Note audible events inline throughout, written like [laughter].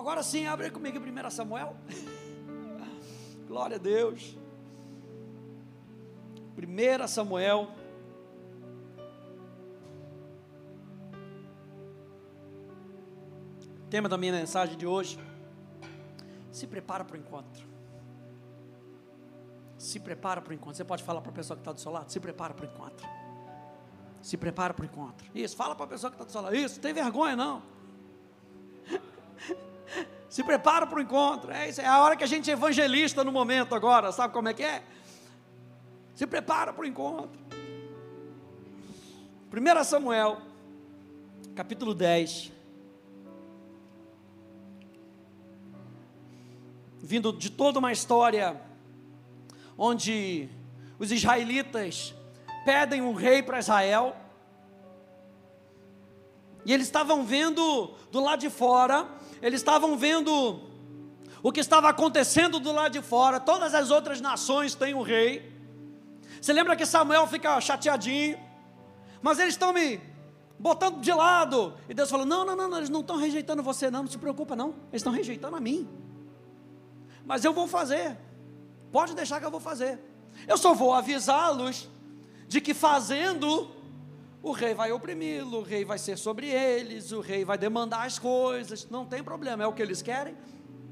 agora sim, abre comigo em 1 Samuel. [laughs] Glória a Deus. 1 Samuel. Tema da minha mensagem de hoje. Se prepara para o encontro. Se prepara para o encontro. Você pode falar para a pessoa que está do seu lado? Se prepara para o encontro. Se prepara para o encontro. Isso, fala para a pessoa que está do seu lado. Isso, não tem vergonha não. [laughs] Se prepara para o encontro. É, isso, é a hora que a gente é evangelista no momento agora. Sabe como é que é? Se prepara para o encontro. 1 Samuel, capítulo 10. Vindo de toda uma história onde os israelitas pedem um rei para Israel. E eles estavam vendo do lado de fora, eles estavam vendo o que estava acontecendo do lado de fora. Todas as outras nações têm um rei. Você lembra que Samuel fica chateadinho? Mas eles estão me botando de lado. E Deus falou: Não, não, não, eles não estão rejeitando você, não, não se preocupa, não. Eles estão rejeitando a mim. Mas eu vou fazer. Pode deixar que eu vou fazer. Eu só vou avisá-los de que fazendo, o rei vai oprimi-lo, o rei vai ser sobre eles, o rei vai demandar as coisas. Não tem problema, é o que eles querem,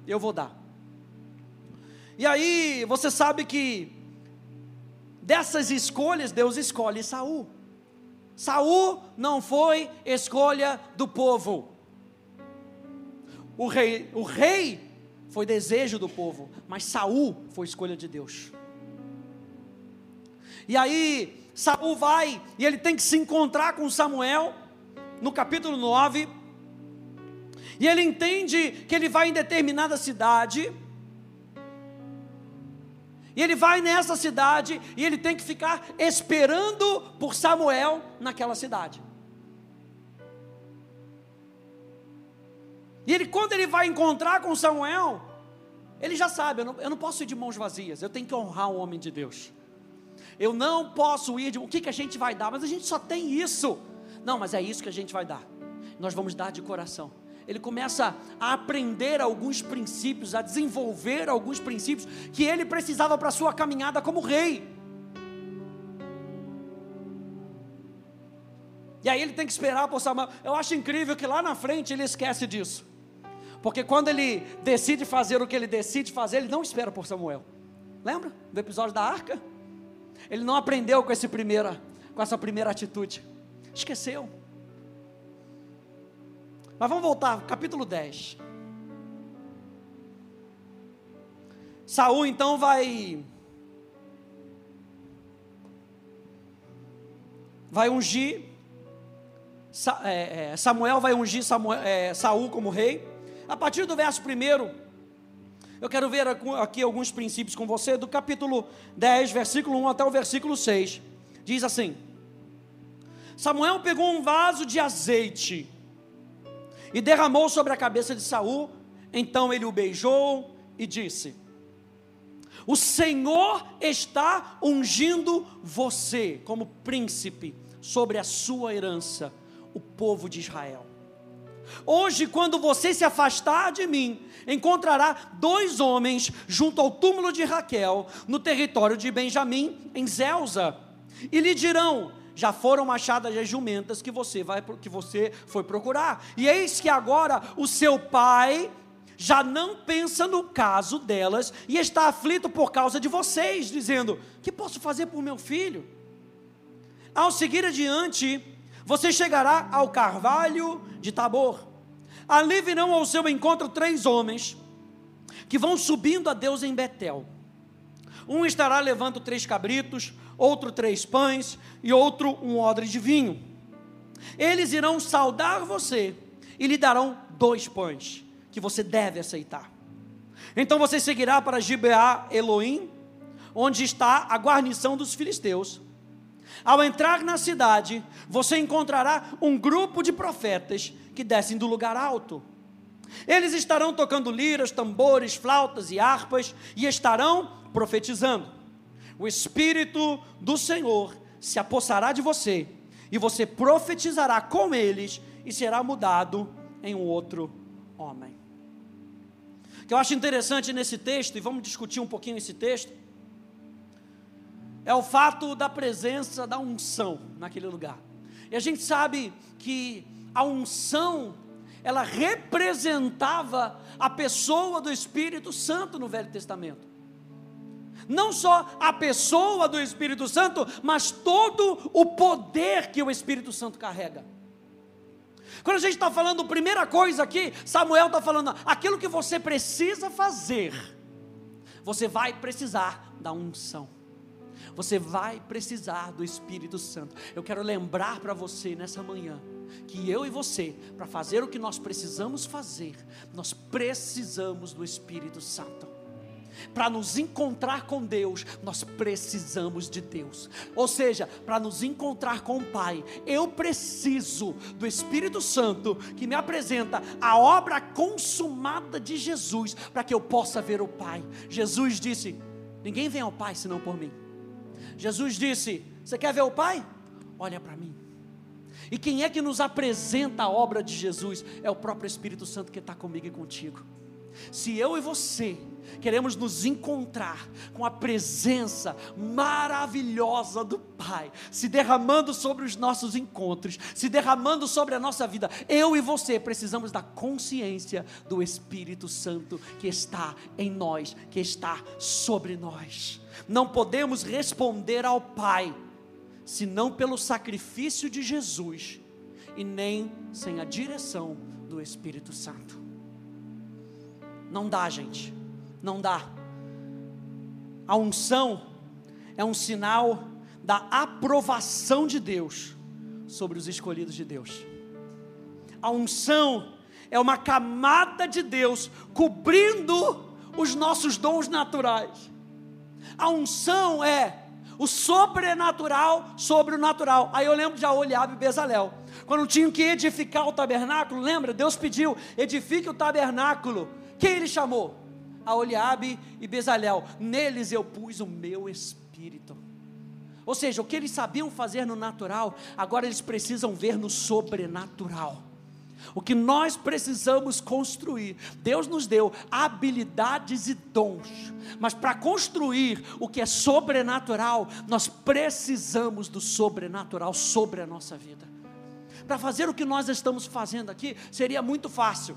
eu vou dar. E aí, você sabe que dessas escolhas, Deus escolhe Saul. Saul não foi escolha do povo. O rei, o rei foi desejo do povo, mas Saul foi escolha de Deus. E aí, Saul vai e ele tem que se encontrar com Samuel no capítulo 9. E ele entende que ele vai em determinada cidade. E ele vai nessa cidade e ele tem que ficar esperando por Samuel naquela cidade. E ele, quando ele vai encontrar com Samuel, ele já sabe: eu não, eu não posso ir de mãos vazias, eu tenho que honrar o homem de Deus. Eu não posso ir de. O que, que a gente vai dar? Mas a gente só tem isso. Não, mas é isso que a gente vai dar. Nós vamos dar de coração. Ele começa a aprender alguns princípios, a desenvolver alguns princípios que ele precisava para a sua caminhada como rei. E aí ele tem que esperar por Samuel. Eu acho incrível que lá na frente ele esquece disso. Porque quando ele decide fazer o que ele decide fazer, ele não espera por Samuel. Lembra do episódio da arca? Ele não aprendeu com, esse primeira, com essa primeira atitude. Esqueceu. Mas vamos voltar, capítulo 10. Saul então vai vai ungir é, é, Samuel vai ungir Samuel, é, Saul como rei. A partir do verso 1, eu quero ver aqui alguns princípios com você, do capítulo 10, versículo 1 até o versículo 6. Diz assim: Samuel pegou um vaso de azeite e derramou sobre a cabeça de Saul. Então ele o beijou e disse: O Senhor está ungindo você como príncipe sobre a sua herança, o povo de Israel. Hoje, quando você se afastar de mim, encontrará dois homens junto ao túmulo de Raquel, no território de Benjamim, em Zelza, e lhe dirão: já foram achadas as jumentas que você vai que você foi procurar. E eis que agora o seu pai já não pensa no caso delas e está aflito por causa de vocês, dizendo: "Que posso fazer por meu filho?" Ao seguir adiante, você chegará ao carvalho de Tabor. Ali virão ao seu encontro três homens que vão subindo a Deus em Betel. Um estará levando três cabritos, outro três pães e outro um odre de vinho. Eles irão saudar você e lhe darão dois pães que você deve aceitar. Então você seguirá para Gibeá Elohim, onde está a guarnição dos filisteus. Ao entrar na cidade, você encontrará um grupo de profetas que descem do lugar alto. Eles estarão tocando liras, tambores, flautas e harpas e estarão profetizando. O Espírito do Senhor se apossará de você e você profetizará com eles e será mudado em um outro homem. que eu acho interessante nesse texto, e vamos discutir um pouquinho esse texto, é o fato da presença da unção naquele lugar. E a gente sabe que a unção, ela representava a pessoa do Espírito Santo no Velho Testamento. Não só a pessoa do Espírito Santo, mas todo o poder que o Espírito Santo carrega. Quando a gente está falando, primeira coisa aqui, Samuel está falando, aquilo que você precisa fazer, você vai precisar da unção. Você vai precisar do Espírito Santo. Eu quero lembrar para você nessa manhã que eu e você, para fazer o que nós precisamos fazer, nós precisamos do Espírito Santo. Para nos encontrar com Deus, nós precisamos de Deus. Ou seja, para nos encontrar com o Pai, eu preciso do Espírito Santo que me apresenta a obra consumada de Jesus, para que eu possa ver o Pai. Jesus disse: Ninguém vem ao Pai senão por mim. Jesus disse: Você quer ver o Pai? Olha para mim. E quem é que nos apresenta a obra de Jesus? É o próprio Espírito Santo que está comigo e contigo. Se eu e você queremos nos encontrar com a presença maravilhosa do Pai, se derramando sobre os nossos encontros, se derramando sobre a nossa vida, eu e você precisamos da consciência do Espírito Santo que está em nós, que está sobre nós. Não podemos responder ao Pai senão pelo sacrifício de Jesus e nem sem a direção do Espírito Santo. Não dá, gente. Não dá. A unção é um sinal da aprovação de Deus sobre os escolhidos de Deus. A unção é uma camada de Deus cobrindo os nossos dons naturais. A unção é o sobrenatural sobre o natural. Aí eu lembro de Aoliabe e Bezalel. Quando tinham que edificar o tabernáculo, lembra? Deus pediu: edifique o tabernáculo. Quem ele chamou? A Oliabe e Bezalel. Neles eu pus o meu espírito. Ou seja, o que eles sabiam fazer no natural, agora eles precisam ver no sobrenatural. O que nós precisamos construir, Deus nos deu habilidades e dons, mas para construir o que é sobrenatural, nós precisamos do sobrenatural sobre a nossa vida. Para fazer o que nós estamos fazendo aqui, seria muito fácil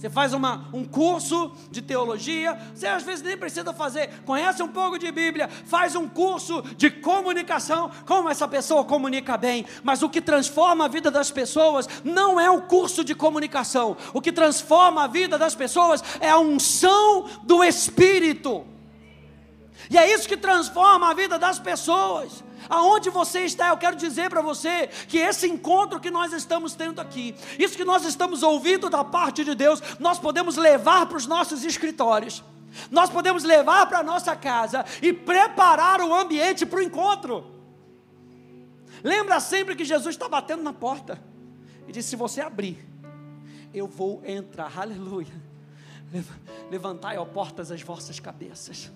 você faz uma, um curso de teologia, você às vezes nem precisa fazer, conhece um pouco de Bíblia, faz um curso de comunicação, como essa pessoa comunica bem, mas o que transforma a vida das pessoas não é o curso de comunicação, o que transforma a vida das pessoas é a unção do Espírito, e é isso que transforma a vida das pessoas. Aonde você está, eu quero dizer para você que esse encontro que nós estamos tendo aqui, isso que nós estamos ouvindo da parte de Deus, nós podemos levar para os nossos escritórios, nós podemos levar para a nossa casa e preparar o ambiente para o encontro. Lembra sempre que Jesus está batendo na porta e disse: Se você abrir, eu vou entrar, [laughs] aleluia. Levantai, ó portas, as vossas cabeças.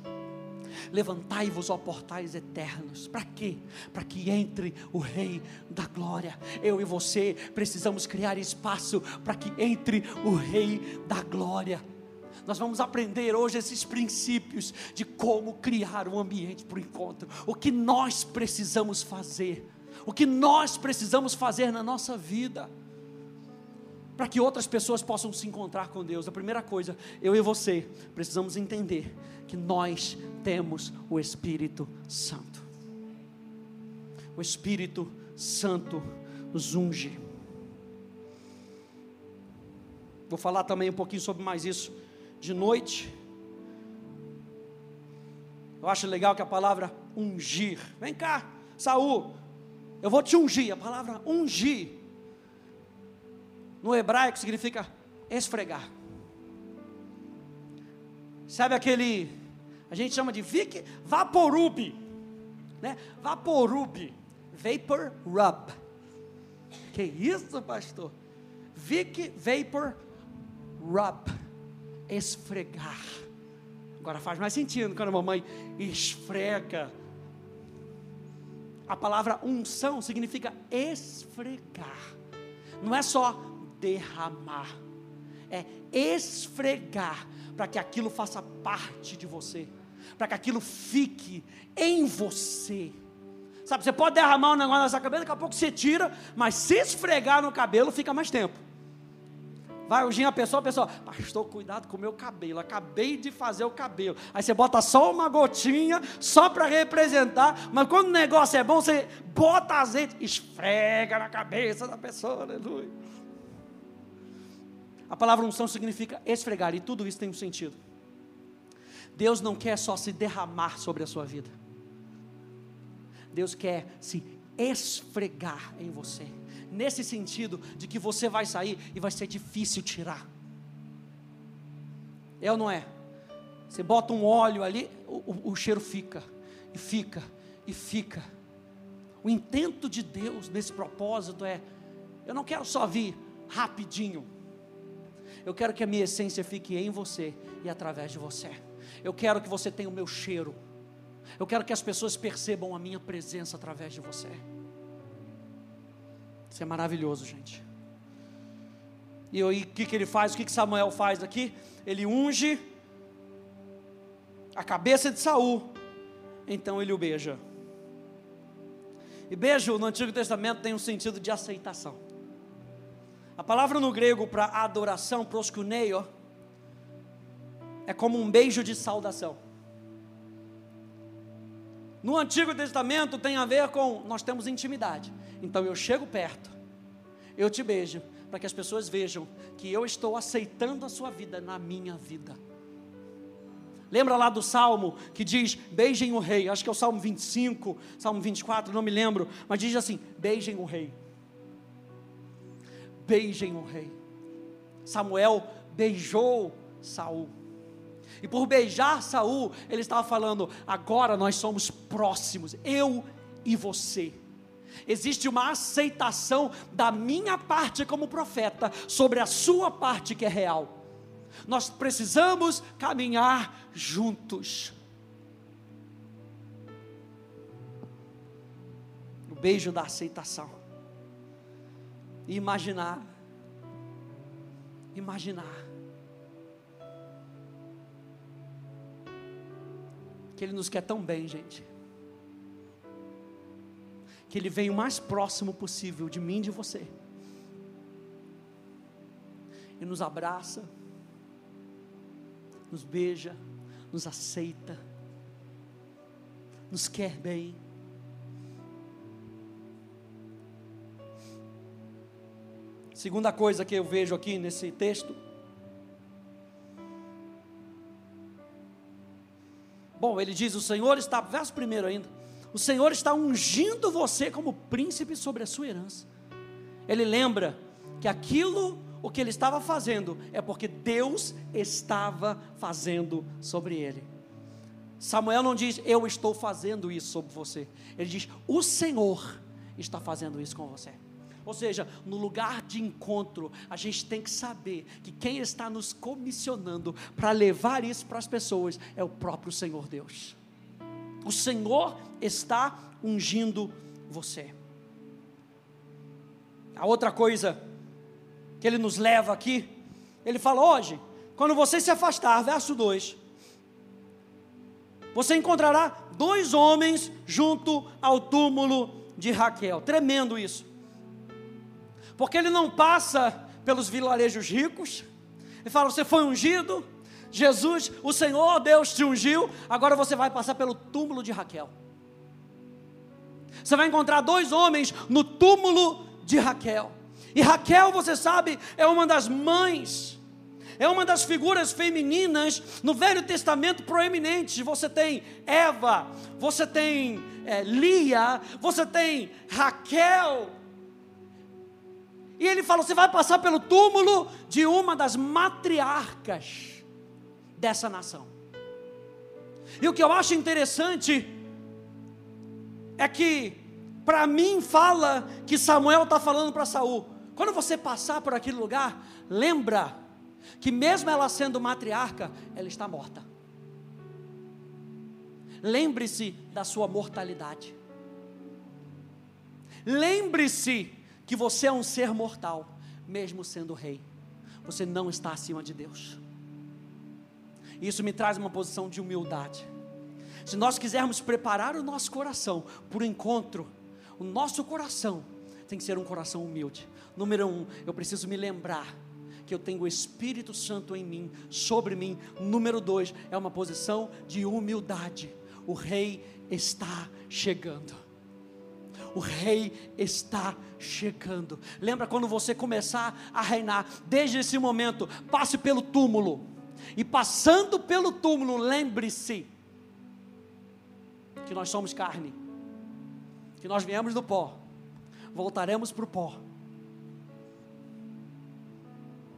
Levantai-vos, ó portais eternos. Para quê? Para que entre o Rei da Glória. Eu e você precisamos criar espaço para que entre o Rei da Glória. Nós vamos aprender hoje esses princípios de como criar um ambiente para o encontro. O que nós precisamos fazer. O que nós precisamos fazer na nossa vida para que outras pessoas possam se encontrar com Deus. A primeira coisa, eu e você precisamos entender que nós temos o Espírito Santo. O Espírito Santo nos unge. Vou falar também um pouquinho sobre mais isso de noite. Eu acho legal que a palavra ungir. Vem cá, Saul, eu vou te ungir. A palavra ungir no hebraico significa esfregar. Sabe aquele, a gente chama de Vic Vaporub, né? Vaporub, Vapor Rub. Que isso, pastor? Vic Vapor Rub, esfregar. Agora faz mais sentido quando a mamãe esfrega. A palavra unção significa esfregar. Não é só derramar, é esfregar para que aquilo faça parte de você, para que aquilo fique em você. Sabe, você pode derramar um negócio na sua cabeça, daqui a pouco você tira, mas se esfregar no cabelo, fica mais tempo. Vai ungir a pessoa, a pessoa, pastor, cuidado com o meu cabelo, acabei de fazer o cabelo. Aí você bota só uma gotinha, só para representar, mas quando o negócio é bom, você bota azeite, esfrega na cabeça da pessoa, aleluia. A palavra unção significa esfregar, e tudo isso tem um sentido. Deus não quer só se derramar sobre a sua vida, Deus quer se esfregar em você nesse sentido de que você vai sair e vai ser difícil tirar. É ou não é? Você bota um óleo ali, o, o, o cheiro fica, e fica, e fica. O intento de Deus nesse propósito é: eu não quero só vir rapidinho, eu quero que a minha essência fique em você e através de você. Eu quero que você tenha o meu cheiro. Eu quero que as pessoas percebam a minha presença através de você. Isso é maravilhoso, gente. E o que, que ele faz? O que, que Samuel faz aqui? Ele unge a cabeça de Saul. Então ele o beija. E beijo no Antigo Testamento tem um sentido de aceitação. A palavra no grego para adoração, proskuneio, é como um beijo de saudação. No Antigo Testamento tem a ver com nós temos intimidade. Então eu chego perto, eu te beijo, para que as pessoas vejam que eu estou aceitando a sua vida na minha vida. Lembra lá do salmo que diz: beijem o rei, acho que é o salmo 25, salmo 24, não me lembro, mas diz assim: beijem o rei. Beijem o rei. Samuel beijou Saul. E por beijar Saul, ele estava falando: agora nós somos próximos, eu e você. Existe uma aceitação da minha parte como profeta sobre a sua parte que é real. Nós precisamos caminhar juntos. O beijo da aceitação. E imaginar. Imaginar. Que Ele nos quer tão bem, gente que Ele venha o mais próximo possível de mim e de você. E nos abraça, nos beija, nos aceita, nos quer bem. Segunda coisa que eu vejo aqui nesse texto. Bom, ele diz: o Senhor está, verso primeiro ainda o Senhor está ungindo você como príncipe sobre a sua herança. Ele lembra que aquilo o que ele estava fazendo é porque Deus estava fazendo sobre ele. Samuel não diz eu estou fazendo isso sobre você. Ele diz o Senhor está fazendo isso com você. Ou seja, no lugar de encontro, a gente tem que saber que quem está nos comissionando para levar isso para as pessoas é o próprio Senhor Deus. O Senhor está ungindo você. A outra coisa que ele nos leva aqui, ele fala: hoje, quando você se afastar, verso 2, você encontrará dois homens junto ao túmulo de Raquel. Tremendo isso. Porque ele não passa pelos vilarejos ricos. Ele fala: Você foi ungido, Jesus, o Senhor Deus te ungiu, agora você vai passar pelo túmulo de Raquel. Você vai encontrar dois homens no túmulo de Raquel. E Raquel, você sabe, é uma das mães, é uma das figuras femininas no Velho Testamento proeminentes. Você tem Eva, você tem é, Lia, você tem Raquel. E ele fala: você vai passar pelo túmulo de uma das matriarcas dessa nação. E o que eu acho interessante é que, para mim, fala que Samuel está falando para Saul: quando você passar por aquele lugar, lembra que, mesmo ela sendo matriarca, ela está morta. Lembre-se da sua mortalidade. Lembre-se que você é um ser mortal, mesmo sendo rei. você não está acima de Deus. Isso me traz uma posição de humildade. Se nós quisermos preparar o nosso coração para o encontro, o nosso coração tem que ser um coração humilde. Número um, eu preciso me lembrar que eu tenho o Espírito Santo em mim, sobre mim. Número dois, é uma posição de humildade. O Rei está chegando. O Rei está chegando. Lembra quando você começar a reinar? Desde esse momento, passe pelo túmulo. E passando pelo túmulo, lembre-se que nós somos carne, que nós viemos do pó, voltaremos para o pó.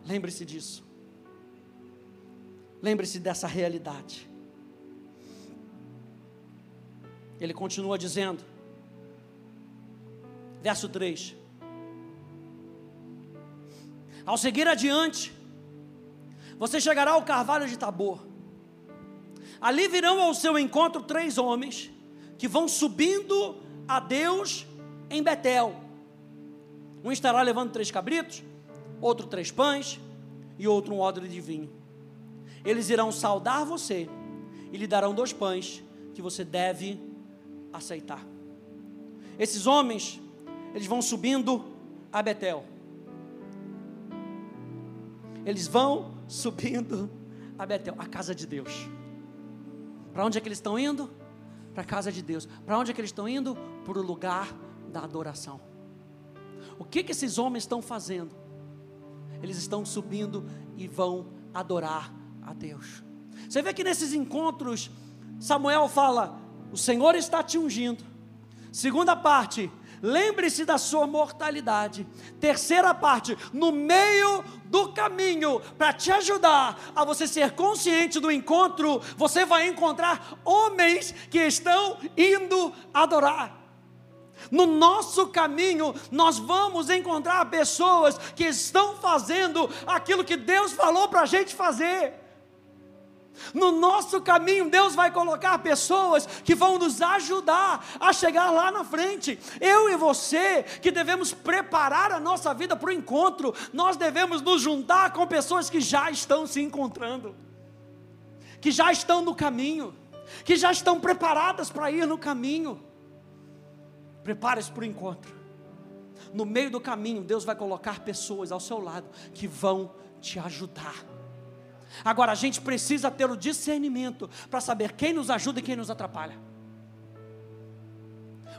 Lembre-se disso. Lembre-se dessa realidade. Ele continua dizendo, verso 3: Ao seguir adiante, você chegará ao carvalho de Tabor. Ali virão ao seu encontro três homens que vão subindo a Deus em Betel. Um estará levando três cabritos, outro três pães e outro um odre de vinho. Eles irão saudar você e lhe darão dois pães que você deve aceitar. Esses homens, eles vão subindo a Betel. Eles vão [laughs] subindo a Betel, a casa de Deus. Para onde é que eles estão indo? Para a casa de Deus. Para onde é que eles estão indo? Para o lugar da adoração. O que que esses homens estão fazendo? Eles estão subindo e vão adorar a Deus. Você vê que nesses encontros, Samuel fala: O Senhor está te ungindo. Segunda parte, lembre-se da sua mortalidade. Terceira parte, no meio do caminho, para te ajudar a você ser consciente do encontro, você vai encontrar homens que estão indo adorar. No nosso caminho, nós vamos encontrar pessoas que estão fazendo aquilo que Deus falou para a gente fazer. No nosso caminho, Deus vai colocar pessoas que vão nos ajudar a chegar lá na frente. Eu e você, que devemos preparar a nossa vida para o encontro, nós devemos nos juntar com pessoas que já estão se encontrando, que já estão no caminho, que já estão preparadas para ir no caminho. Prepare-se para o encontro. No meio do caminho, Deus vai colocar pessoas ao seu lado que vão te ajudar. Agora, a gente precisa ter o discernimento para saber quem nos ajuda e quem nos atrapalha.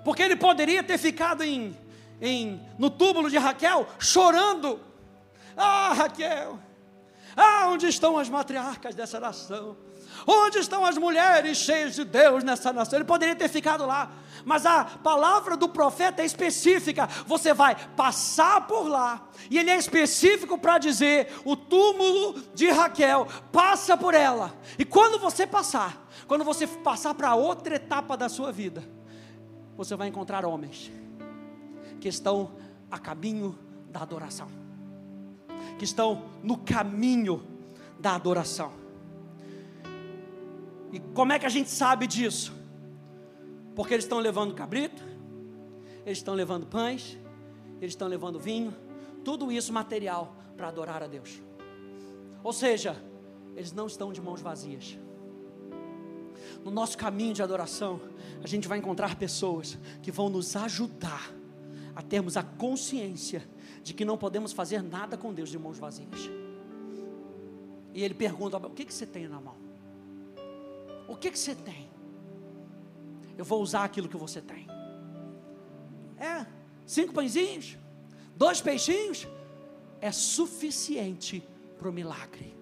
Porque ele poderia ter ficado em, em, no túmulo de Raquel chorando. Ah, Raquel, ah, onde estão as matriarcas dessa nação? Onde estão as mulheres cheias de Deus nessa nação? Ele poderia ter ficado lá, mas a palavra do profeta é específica. Você vai passar por lá, e ele é específico para dizer: o túmulo de Raquel, passa por ela. E quando você passar, quando você passar para outra etapa da sua vida, você vai encontrar homens que estão a caminho da adoração, que estão no caminho da adoração. E como é que a gente sabe disso? Porque eles estão levando cabrito, eles estão levando pães, eles estão levando vinho, tudo isso material para adorar a Deus. Ou seja, eles não estão de mãos vazias. No nosso caminho de adoração, a gente vai encontrar pessoas que vão nos ajudar a termos a consciência de que não podemos fazer nada com Deus de mãos vazias. E ele pergunta: o que, que você tem na mão? O que, que você tem? Eu vou usar aquilo que você tem. É, cinco pãezinhos, dois peixinhos, é suficiente para o milagre.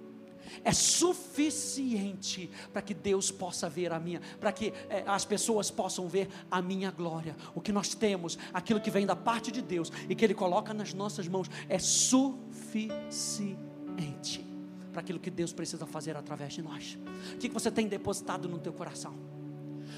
É suficiente para que Deus possa ver a minha, para que é, as pessoas possam ver a minha glória. O que nós temos, aquilo que vem da parte de Deus e que Ele coloca nas nossas mãos, é suficiente para aquilo que Deus precisa fazer através de nós. O que você tem depositado no teu coração?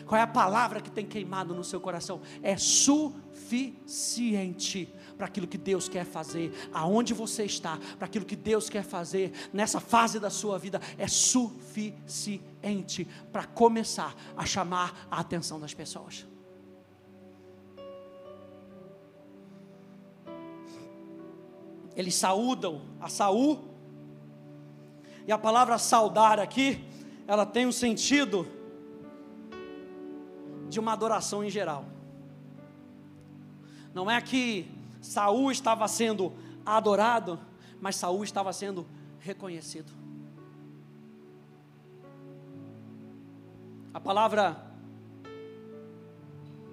Qual é a palavra que tem queimado no seu coração? É suficiente para aquilo que Deus quer fazer, aonde você está, para aquilo que Deus quer fazer nessa fase da sua vida, é suficiente para começar a chamar a atenção das pessoas. Eles saúdam a Saul E a palavra saudar aqui, ela tem um sentido de uma adoração em geral. Não é que Saul estava sendo adorado, mas Saul estava sendo reconhecido. A palavra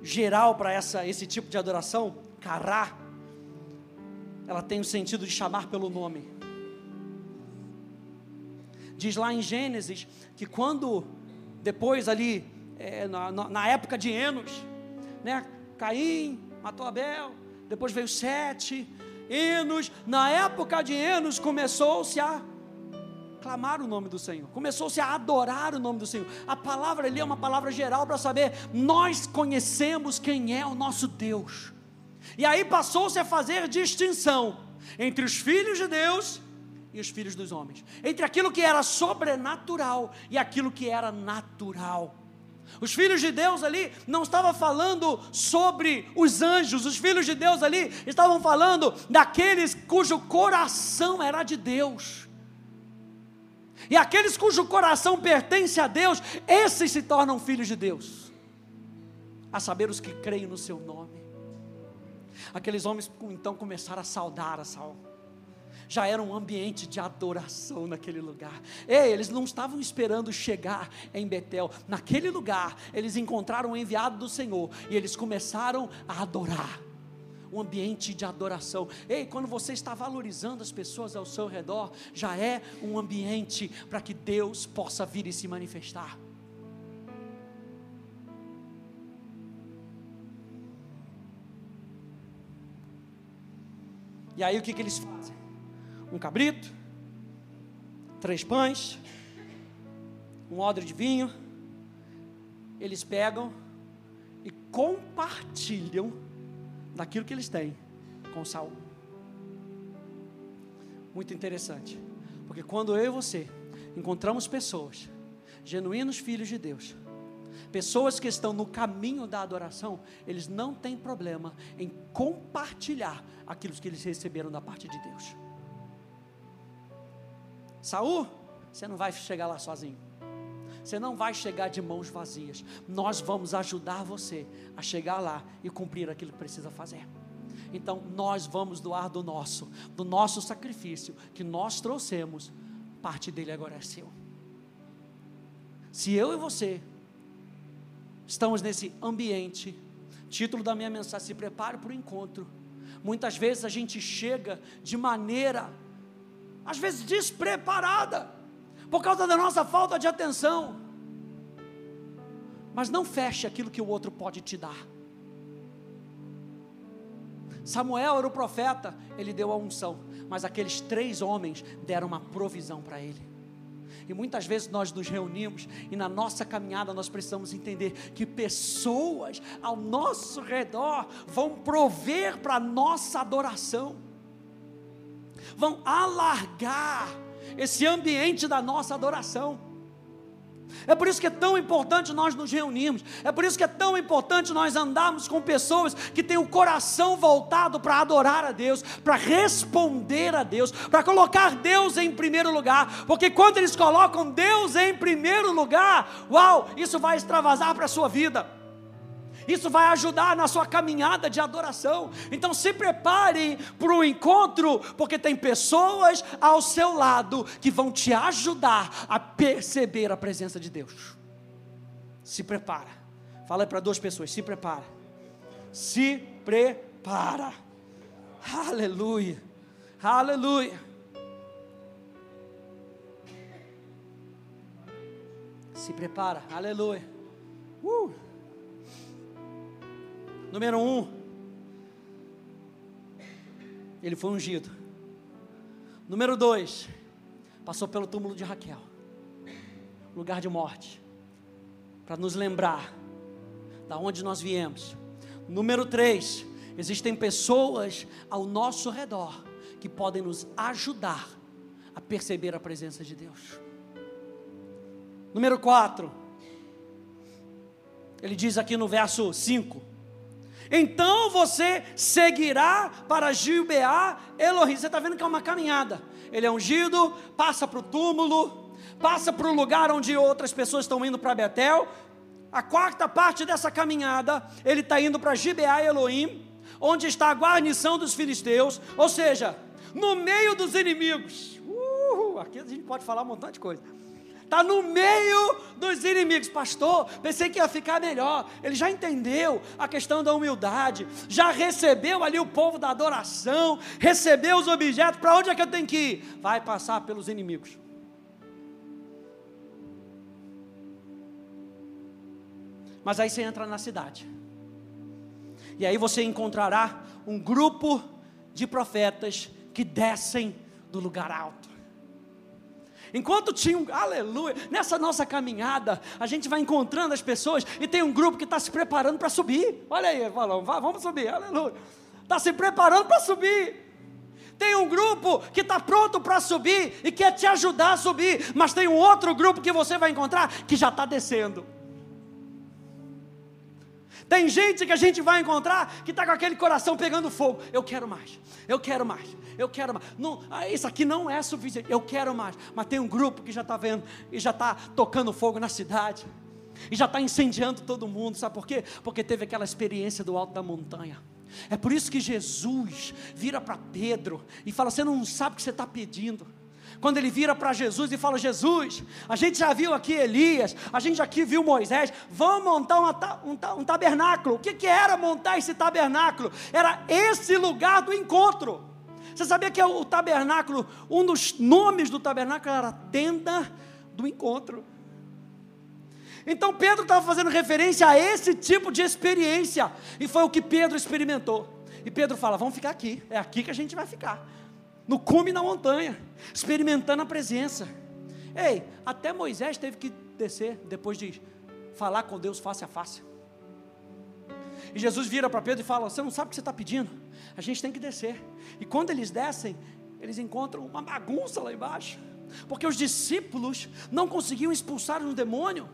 geral para essa esse tipo de adoração, cará, ela tem o sentido de chamar pelo nome. Diz lá em Gênesis que quando depois ali é, na, na, época de Enos, né, Caim matou Abel, depois veio Sete, Enos, na época de Enos começou-se a clamar o nome do Senhor, começou-se a adorar o nome do Senhor. A palavra ali é uma palavra geral para saber, nós conhecemos quem é o nosso Deus. E aí passou-se a fazer distinção entre os filhos de Deus e os filhos dos homens, entre aquilo que era sobrenatural e aquilo que era natural. Os filhos de Deus ali não estavam falando sobre os anjos, os filhos de Deus ali estavam falando daqueles cujo coração era de Deus. E aqueles cujo coração pertence a Deus, esses se tornam filhos de Deus, a saber, os que creem no seu nome. Aqueles homens então começaram a saudar a Saul já era um ambiente de adoração naquele lugar. Ei, eles não estavam esperando chegar em Betel. Naquele lugar, eles encontraram o enviado do Senhor e eles começaram a adorar. Um ambiente de adoração. Ei, quando você está valorizando as pessoas ao seu redor, já é um ambiente para que Deus possa vir e se manifestar. E aí o que, que eles fazem? Um cabrito, três pães, um odre de vinho. Eles pegam e compartilham daquilo que eles têm com Saul. Muito interessante, porque quando eu e você encontramos pessoas, genuínos filhos de Deus, pessoas que estão no caminho da adoração, eles não têm problema em compartilhar aquilo que eles receberam da parte de Deus. Saul, você não vai chegar lá sozinho. Você não vai chegar de mãos vazias. Nós vamos ajudar você a chegar lá e cumprir aquilo que precisa fazer. Então, nós vamos doar do nosso, do nosso sacrifício que nós trouxemos. Parte dele agora é seu. Se eu e você estamos nesse ambiente, título da minha mensagem: se prepare para o encontro. Muitas vezes a gente chega de maneira às vezes despreparada, por causa da nossa falta de atenção. Mas não feche aquilo que o outro pode te dar. Samuel era o profeta, ele deu a unção, mas aqueles três homens deram uma provisão para ele. E muitas vezes nós nos reunimos e na nossa caminhada nós precisamos entender que pessoas ao nosso redor vão prover para a nossa adoração vão alargar esse ambiente da nossa adoração. É por isso que é tão importante nós nos reunirmos. É por isso que é tão importante nós andarmos com pessoas que têm o coração voltado para adorar a Deus, para responder a Deus, para colocar Deus em primeiro lugar. Porque quando eles colocam Deus em primeiro lugar, uau, isso vai extravasar para a sua vida. Isso vai ajudar na sua caminhada de adoração. Então se prepare para o encontro, porque tem pessoas ao seu lado que vão te ajudar a perceber a presença de Deus. Se prepara. Fala para duas pessoas, se prepara. Se prepara. Aleluia. Aleluia. Se prepara. Aleluia. Uh. Número um, ele foi ungido. Número dois, passou pelo túmulo de Raquel, lugar de morte, para nos lembrar da onde nós viemos. Número três, existem pessoas ao nosso redor que podem nos ajudar a perceber a presença de Deus. Número quatro, ele diz aqui no verso 5: então você seguirá para Gilbeá Elohim. Você está vendo que é uma caminhada. ele é ungido, passa para o túmulo, passa para o lugar onde outras pessoas estão indo para Betel. A quarta parte dessa caminhada, ele está indo para Gibeá Elohim, onde está a guarnição dos filisteus, ou seja, no meio dos inimigos. Uh, aqui a gente pode falar um montão de coisa. Está no meio dos inimigos. Pastor, pensei que ia ficar melhor. Ele já entendeu a questão da humildade, já recebeu ali o povo da adoração, recebeu os objetos. Para onde é que eu tenho que ir? Vai passar pelos inimigos. Mas aí você entra na cidade. E aí você encontrará um grupo de profetas que descem do lugar alto. Enquanto tinha um, aleluia, nessa nossa caminhada, a gente vai encontrando as pessoas e tem um grupo que está se preparando para subir. Olha aí, vamos subir, aleluia. Está se preparando para subir. Tem um grupo que está pronto para subir e quer te ajudar a subir, mas tem um outro grupo que você vai encontrar que já está descendo. Tem gente que a gente vai encontrar que está com aquele coração pegando fogo. Eu quero mais, eu quero mais, eu quero mais. Não, ah, isso aqui não é suficiente, eu quero mais. Mas tem um grupo que já está vendo e já está tocando fogo na cidade. E já está incendiando todo mundo, sabe por quê? Porque teve aquela experiência do alto da montanha. É por isso que Jesus vira para Pedro e fala: Você não sabe o que você está pedindo quando ele vira para Jesus e fala: Jesus, a gente já viu aqui Elias, a gente aqui viu Moisés, vamos montar uma, um, um tabernáculo. O que, que era montar esse tabernáculo? Era esse lugar do encontro. Você sabia que o tabernáculo, um dos nomes do tabernáculo era tenda do encontro. Então Pedro estava fazendo referência a esse tipo de experiência, e foi o que Pedro experimentou. E Pedro fala: Vamos ficar aqui, é aqui que a gente vai ficar no cume na montanha, experimentando a presença. Ei, até Moisés teve que descer depois de falar com Deus face a face. E Jesus vira para Pedro e fala: Você não sabe o que você está pedindo? A gente tem que descer. E quando eles descem, eles encontram uma bagunça lá embaixo, porque os discípulos não conseguiam expulsar um demônio.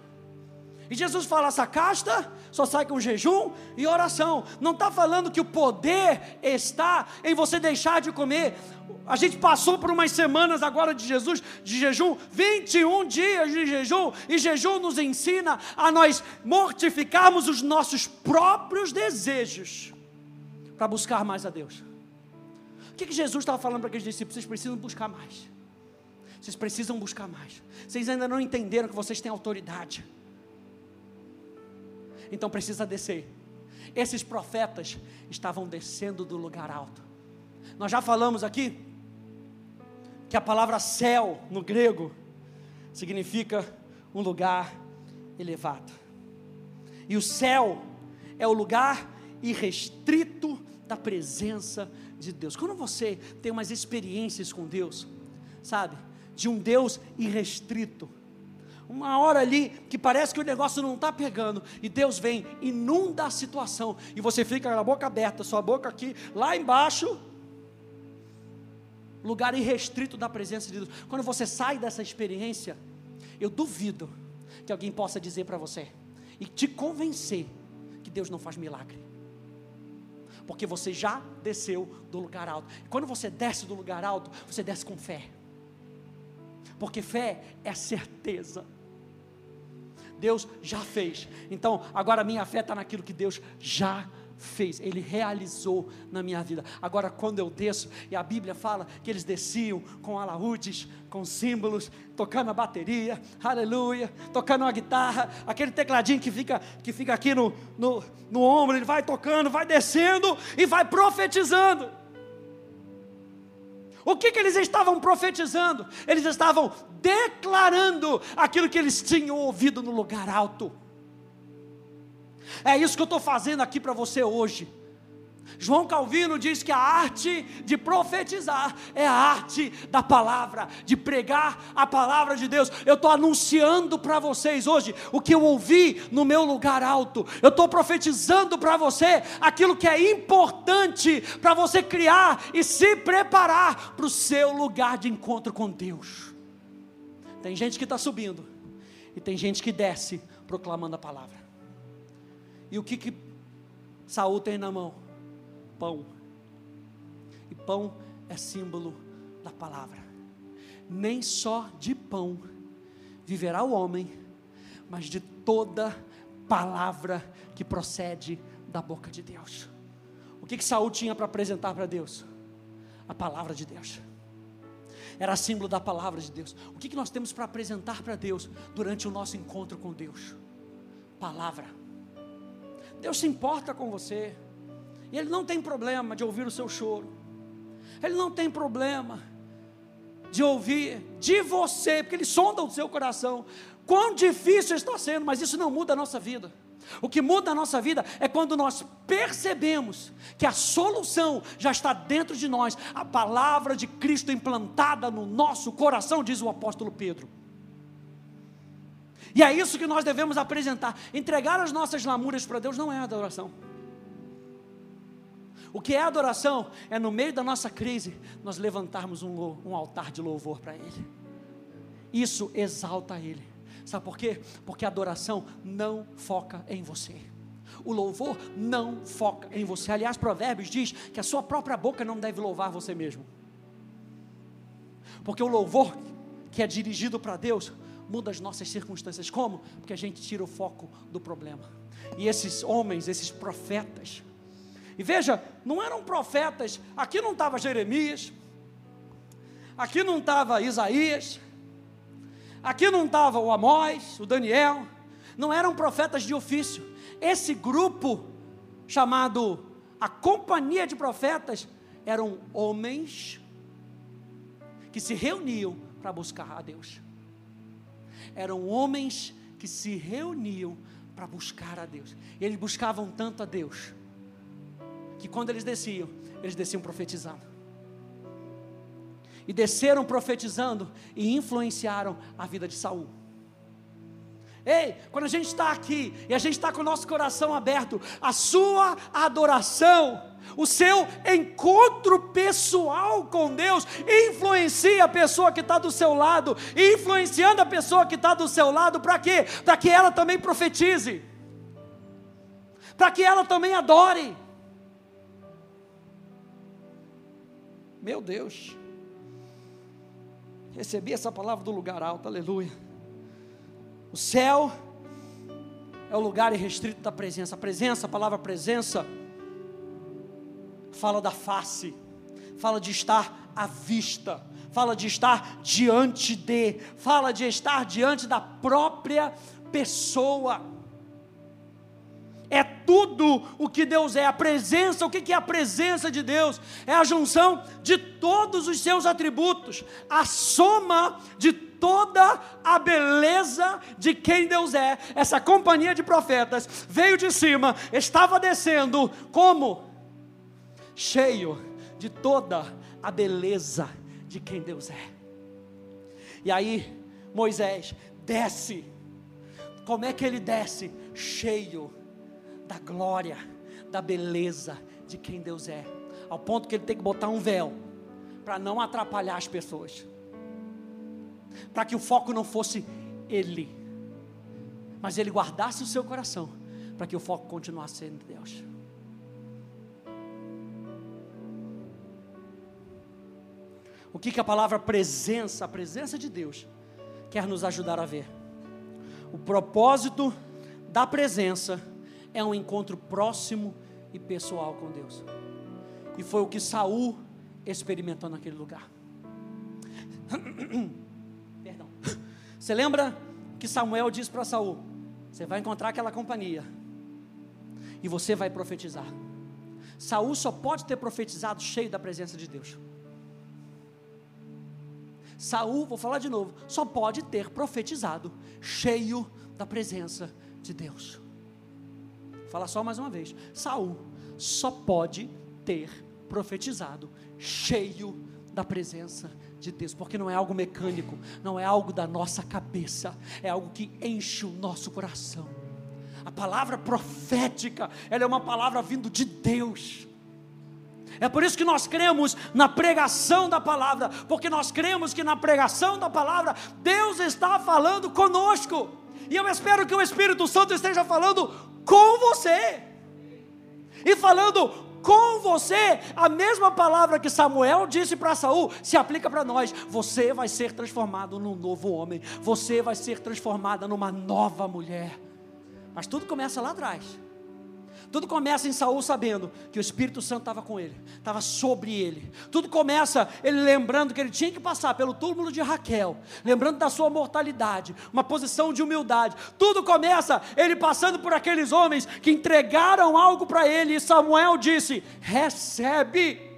E Jesus fala: essa casta só sai com jejum e oração. Não está falando que o poder está em você deixar de comer. A gente passou por umas semanas agora de Jesus, de jejum, 21 dias de jejum, e jejum nos ensina a nós mortificarmos os nossos próprios desejos para buscar mais a Deus. O que, que Jesus estava falando para aqueles discípulos? Vocês precisam buscar mais. Vocês precisam buscar mais. Vocês ainda não entenderam que vocês têm autoridade então precisa descer. Esses profetas estavam descendo do lugar alto. Nós já falamos aqui que a palavra céu no grego significa um lugar elevado. E o céu é o lugar irrestrito da presença de Deus. Quando você tem umas experiências com Deus, sabe, de um Deus irrestrito, uma hora ali que parece que o negócio não está pegando, e Deus vem, inunda a situação, e você fica com a boca aberta, sua boca aqui, lá embaixo, lugar irrestrito da presença de Deus. Quando você sai dessa experiência, eu duvido que alguém possa dizer para você e te convencer que Deus não faz milagre. Porque você já desceu do lugar alto. E quando você desce do lugar alto, você desce com fé. Porque fé é certeza. Deus já fez. Então, agora a minha fé está naquilo que Deus já fez, Ele realizou na minha vida. Agora, quando eu desço, e a Bíblia fala que eles desciam com alaúdes, com símbolos, tocando a bateria, aleluia, tocando uma guitarra, aquele tecladinho que fica, que fica aqui no, no, no ombro, ele vai tocando, vai descendo e vai profetizando. O que, que eles estavam profetizando? Eles estavam declarando aquilo que eles tinham ouvido no lugar alto. É isso que eu estou fazendo aqui para você hoje. João Calvino diz que a arte de profetizar é a arte da palavra, de pregar a palavra de Deus. Eu estou anunciando para vocês hoje o que eu ouvi no meu lugar alto. Eu estou profetizando para você aquilo que é importante para você criar e se preparar para o seu lugar de encontro com Deus. Tem gente que está subindo e tem gente que desce proclamando a palavra. E o que que Saul tem na mão? Pão. E pão é símbolo da palavra. nem só de pão viverá o homem, mas de toda palavra que procede da boca de Deus. O que que Saul tinha para apresentar para Deus? A palavra de Deus. Era símbolo da palavra de Deus. O que que nós temos para apresentar para Deus durante o nosso encontro com Deus? Palavra. Deus se importa com você. E Ele não tem problema de ouvir o seu choro. Ele não tem problema de ouvir de você, porque Ele sonda o seu coração. Quão difícil está sendo, mas isso não muda a nossa vida. O que muda a nossa vida é quando nós percebemos que a solução já está dentro de nós, a palavra de Cristo implantada no nosso coração, diz o apóstolo Pedro. E é isso que nós devemos apresentar. Entregar as nossas lamúrias para Deus não é adoração. O que é adoração? É no meio da nossa crise, nós levantarmos um, um altar de louvor para Ele. Isso exalta Ele. Sabe por quê? Porque a adoração não foca em você. O louvor não foca em você. Aliás, Provérbios diz que a sua própria boca não deve louvar você mesmo. Porque o louvor que é dirigido para Deus muda as nossas circunstâncias. Como? Porque a gente tira o foco do problema. E esses homens, esses profetas, e veja, não eram profetas, aqui não estava Jeremias, aqui não estava Isaías, aqui não estava o Amós, o Daniel, não eram profetas de ofício. Esse grupo, chamado a Companhia de Profetas, eram homens que se reuniam para buscar a Deus. Eram homens que se reuniam para buscar a Deus. Eles buscavam tanto a Deus que quando eles desciam, eles desciam profetizando. E desceram profetizando e influenciaram a vida de Saul. Ei, quando a gente está aqui e a gente está com o nosso coração aberto, a sua adoração, o seu encontro pessoal com Deus influencia a pessoa que está do seu lado, influenciando a pessoa que está do seu lado, para quê? Para que ela também profetize, para que ela também adore. Meu Deus. Recebi essa palavra do lugar alto, aleluia. O céu é o lugar irrestrito da presença. A presença, a palavra presença, fala da face, fala de estar à vista, fala de estar diante de, fala de estar diante da própria pessoa é tudo o que Deus é. A presença, o que é a presença de Deus? É a junção de todos os seus atributos, a soma de toda a beleza de quem Deus é. Essa companhia de profetas veio de cima, estava descendo como? Cheio de toda a beleza de quem Deus é. E aí, Moisés desce. Como é que ele desce? Cheio da glória, da beleza de quem Deus é, ao ponto que ele tem que botar um véu para não atrapalhar as pessoas, para que o foco não fosse ele, mas ele guardasse o seu coração, para que o foco continuasse sendo Deus. O que, que a palavra presença, a presença de Deus, quer nos ajudar a ver? O propósito da presença é um encontro próximo e pessoal com Deus. E foi o que Saul experimentou naquele lugar. [coughs] Perdão. Você lembra que Samuel disse para Saul: Você vai encontrar aquela companhia e você vai profetizar. Saul só pode ter profetizado cheio da presença de Deus. Saul, vou falar de novo, só pode ter profetizado cheio da presença de Deus falar só mais uma vez. Saul só pode ter profetizado cheio da presença de Deus, porque não é algo mecânico, não é algo da nossa cabeça, é algo que enche o nosso coração. A palavra profética, ela é uma palavra vindo de Deus. É por isso que nós cremos na pregação da palavra, porque nós cremos que na pregação da palavra Deus está falando conosco. E eu espero que o Espírito Santo esteja falando com você e falando com você, a mesma palavra que Samuel disse para Saul se aplica para nós. Você vai ser transformado num novo homem, você vai ser transformada numa nova mulher. Mas tudo começa lá atrás. Tudo começa em Saul sabendo que o Espírito Santo estava com ele, estava sobre ele. Tudo começa ele lembrando que ele tinha que passar pelo túmulo de Raquel, lembrando da sua mortalidade, uma posição de humildade. Tudo começa ele passando por aqueles homens que entregaram algo para ele e Samuel disse: "Recebe".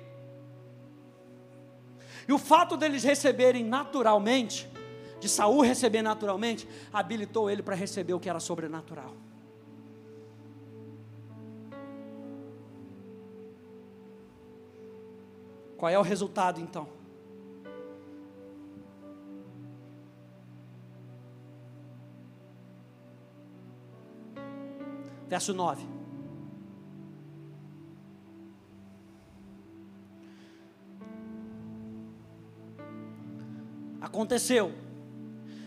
E o fato deles receberem naturalmente, de Saul receber naturalmente, habilitou ele para receber o que era sobrenatural. Qual é o resultado então? Verso 9. Aconteceu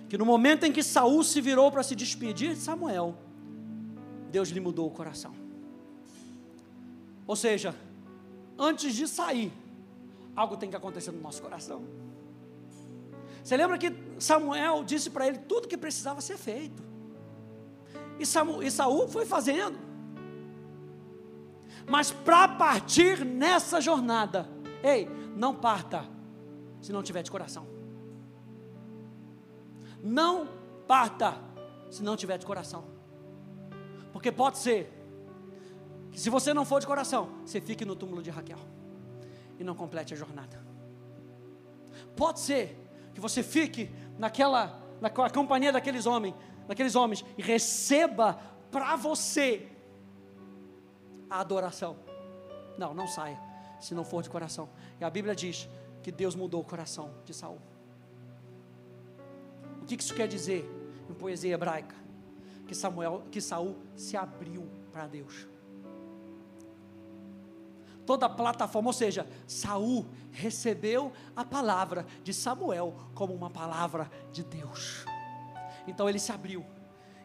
que no momento em que Saul se virou para se despedir de Samuel, Deus lhe mudou o coração. Ou seja, antes de sair, algo tem que acontecer no nosso coração. Você lembra que Samuel disse para ele tudo que precisava ser feito. E, Samu, e Saul foi fazendo. Mas para partir nessa jornada, ei, não parta se não tiver de coração. Não parta se não tiver de coração. Porque pode ser que se você não for de coração, você fique no túmulo de Raquel e não complete a jornada. Pode ser que você fique naquela, naquela companhia daqueles homens, daqueles homens e receba para você a adoração. Não, não saia, se não for de coração. E a Bíblia diz que Deus mudou o coração de Saul. O que isso quer dizer em poesia hebraica? Que Samuel, que Saul se abriu para Deus toda a plataforma, ou seja, Saul recebeu a palavra de Samuel como uma palavra de Deus. Então ele se abriu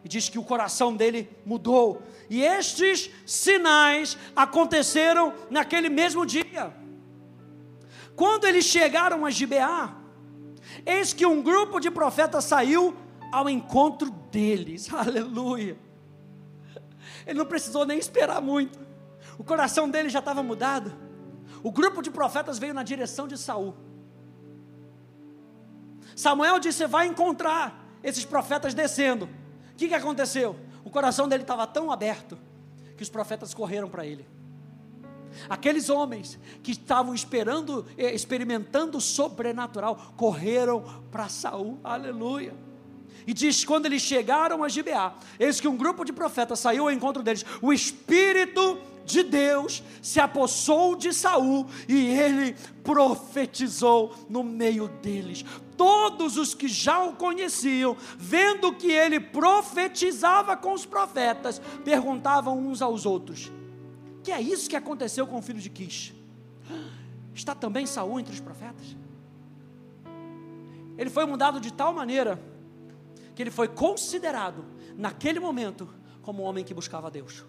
e diz que o coração dele mudou. E estes sinais aconteceram naquele mesmo dia. Quando eles chegaram a Gibeá, eis que um grupo de profetas saiu ao encontro deles. [laughs] Aleluia. Ele não precisou nem esperar muito o coração dele já estava mudado. O grupo de profetas veio na direção de Saul. Samuel disse: Vai encontrar esses profetas descendo. O que, que aconteceu? O coração dele estava tão aberto que os profetas correram para ele. Aqueles homens que estavam esperando, eh, experimentando o sobrenatural, correram para Saul. Aleluia. E diz: quando eles chegaram a Gibeá, eis que um grupo de profetas saiu ao encontro deles. O Espírito de Deus se apossou de Saul e ele profetizou no meio deles. Todos os que já o conheciam, vendo que ele profetizava com os profetas, perguntavam uns aos outros: Que é isso que aconteceu com o filho de Quis? Está também Saul entre os profetas? Ele foi mudado de tal maneira que ele foi considerado naquele momento como um homem que buscava Deus.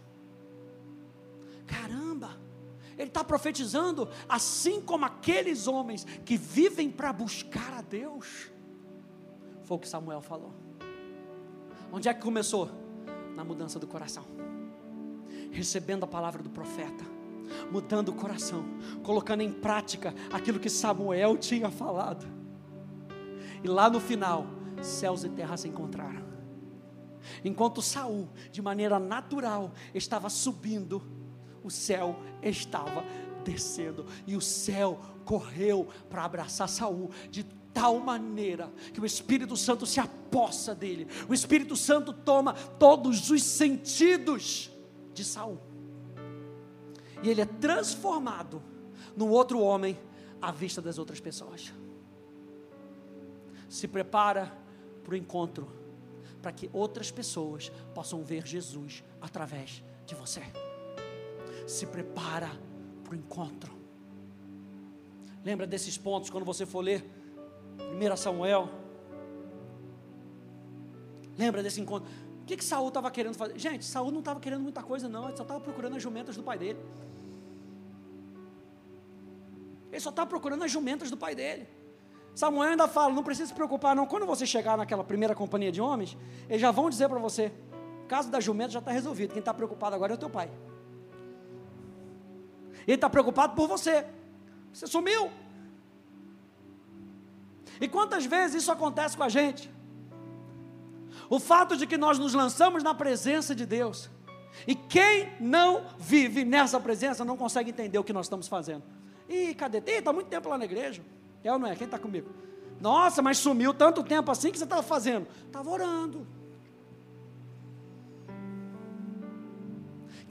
Caramba, ele está profetizando assim como aqueles homens que vivem para buscar a Deus. Foi o que Samuel falou. Onde é que começou? Na mudança do coração, recebendo a palavra do profeta, mudando o coração, colocando em prática aquilo que Samuel tinha falado. E lá no final, céus e terra se encontraram. Enquanto Saul, de maneira natural, estava subindo o céu estava descendo e o céu correu para abraçar Saul de tal maneira que o Espírito Santo se apossa dele. O Espírito Santo toma todos os sentidos de Saul. E ele é transformado num outro homem à vista das outras pessoas. Se prepara para o encontro, para que outras pessoas possam ver Jesus através de você se prepara para o encontro. Lembra desses pontos quando você for ler 1 Samuel? Lembra desse encontro? O que, que Saul estava querendo fazer? Gente, Saul não estava querendo muita coisa, não, ele só estava procurando as jumentas do pai dele. Ele só está procurando as jumentas do pai dele. Samuel ainda fala: não precisa se preocupar, não. Quando você chegar naquela primeira companhia de homens, eles já vão dizer para você: o caso da jumenta já está resolvido. Quem está preocupado agora é o teu pai. Ele está preocupado por você. Você sumiu. E quantas vezes isso acontece com a gente? O fato de que nós nos lançamos na presença de Deus. E quem não vive nessa presença não consegue entender o que nós estamos fazendo. Ih, cadê? Ih, está muito tempo lá na igreja. É ou não é? Quem está comigo? Nossa, mas sumiu tanto tempo assim que você estava fazendo? Estava orando.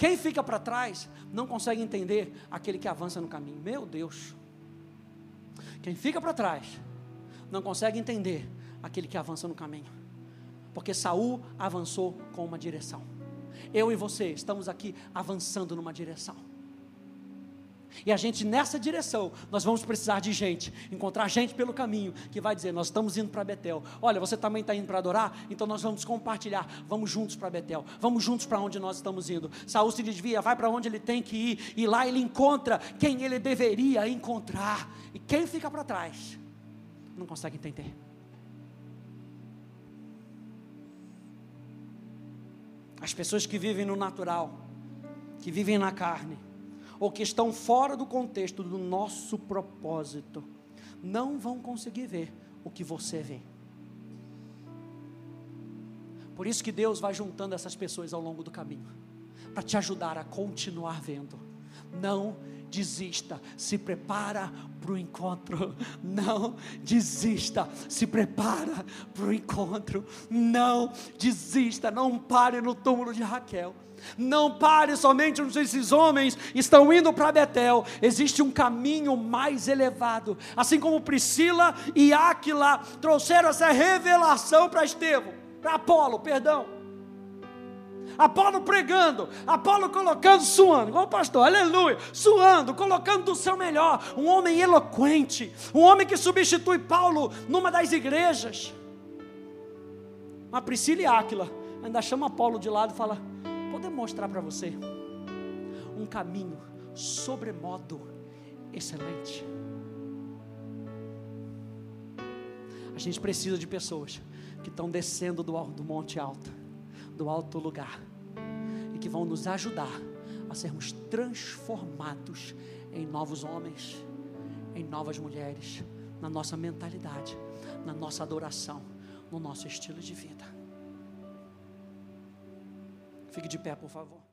Quem fica para trás não consegue entender aquele que avança no caminho. Meu Deus. Quem fica para trás não consegue entender aquele que avança no caminho. Porque Saul avançou com uma direção. Eu e você estamos aqui avançando numa direção. E a gente nessa direção, nós vamos precisar de gente, encontrar gente pelo caminho que vai dizer: Nós estamos indo para Betel. Olha, você também está indo para adorar? Então nós vamos compartilhar. Vamos juntos para Betel. Vamos juntos para onde nós estamos indo. Saúl se desvia, vai para onde ele tem que ir. E lá ele encontra quem ele deveria encontrar. E quem fica para trás não consegue entender. As pessoas que vivem no natural, que vivem na carne ou que estão fora do contexto do nosso propósito, não vão conseguir ver o que você vê. Por isso que Deus vai juntando essas pessoas ao longo do caminho, para te ajudar a continuar vendo. Não desista, se prepara para o encontro. [laughs] Não desista, se prepara para o encontro. Não desista, não pare no túmulo de Raquel. Não pare somente onde esses homens estão indo para Betel. Existe um caminho mais elevado. Assim como Priscila e Áquila trouxeram essa revelação para Estevão, para Apolo, perdão. Apolo pregando, Apolo colocando, suando, igual o pastor, aleluia, suando, colocando do seu melhor, um homem eloquente, um homem que substitui Paulo numa das igrejas. Mas Priscila e Áquila ainda chama Paulo de lado e fala: poder mostrar para você um caminho sobremodo excelente. A gente precisa de pessoas que estão descendo do, do monte alto, do alto lugar, que vão nos ajudar a sermos transformados em novos homens, em novas mulheres, na nossa mentalidade, na nossa adoração, no nosso estilo de vida. Fique de pé, por favor.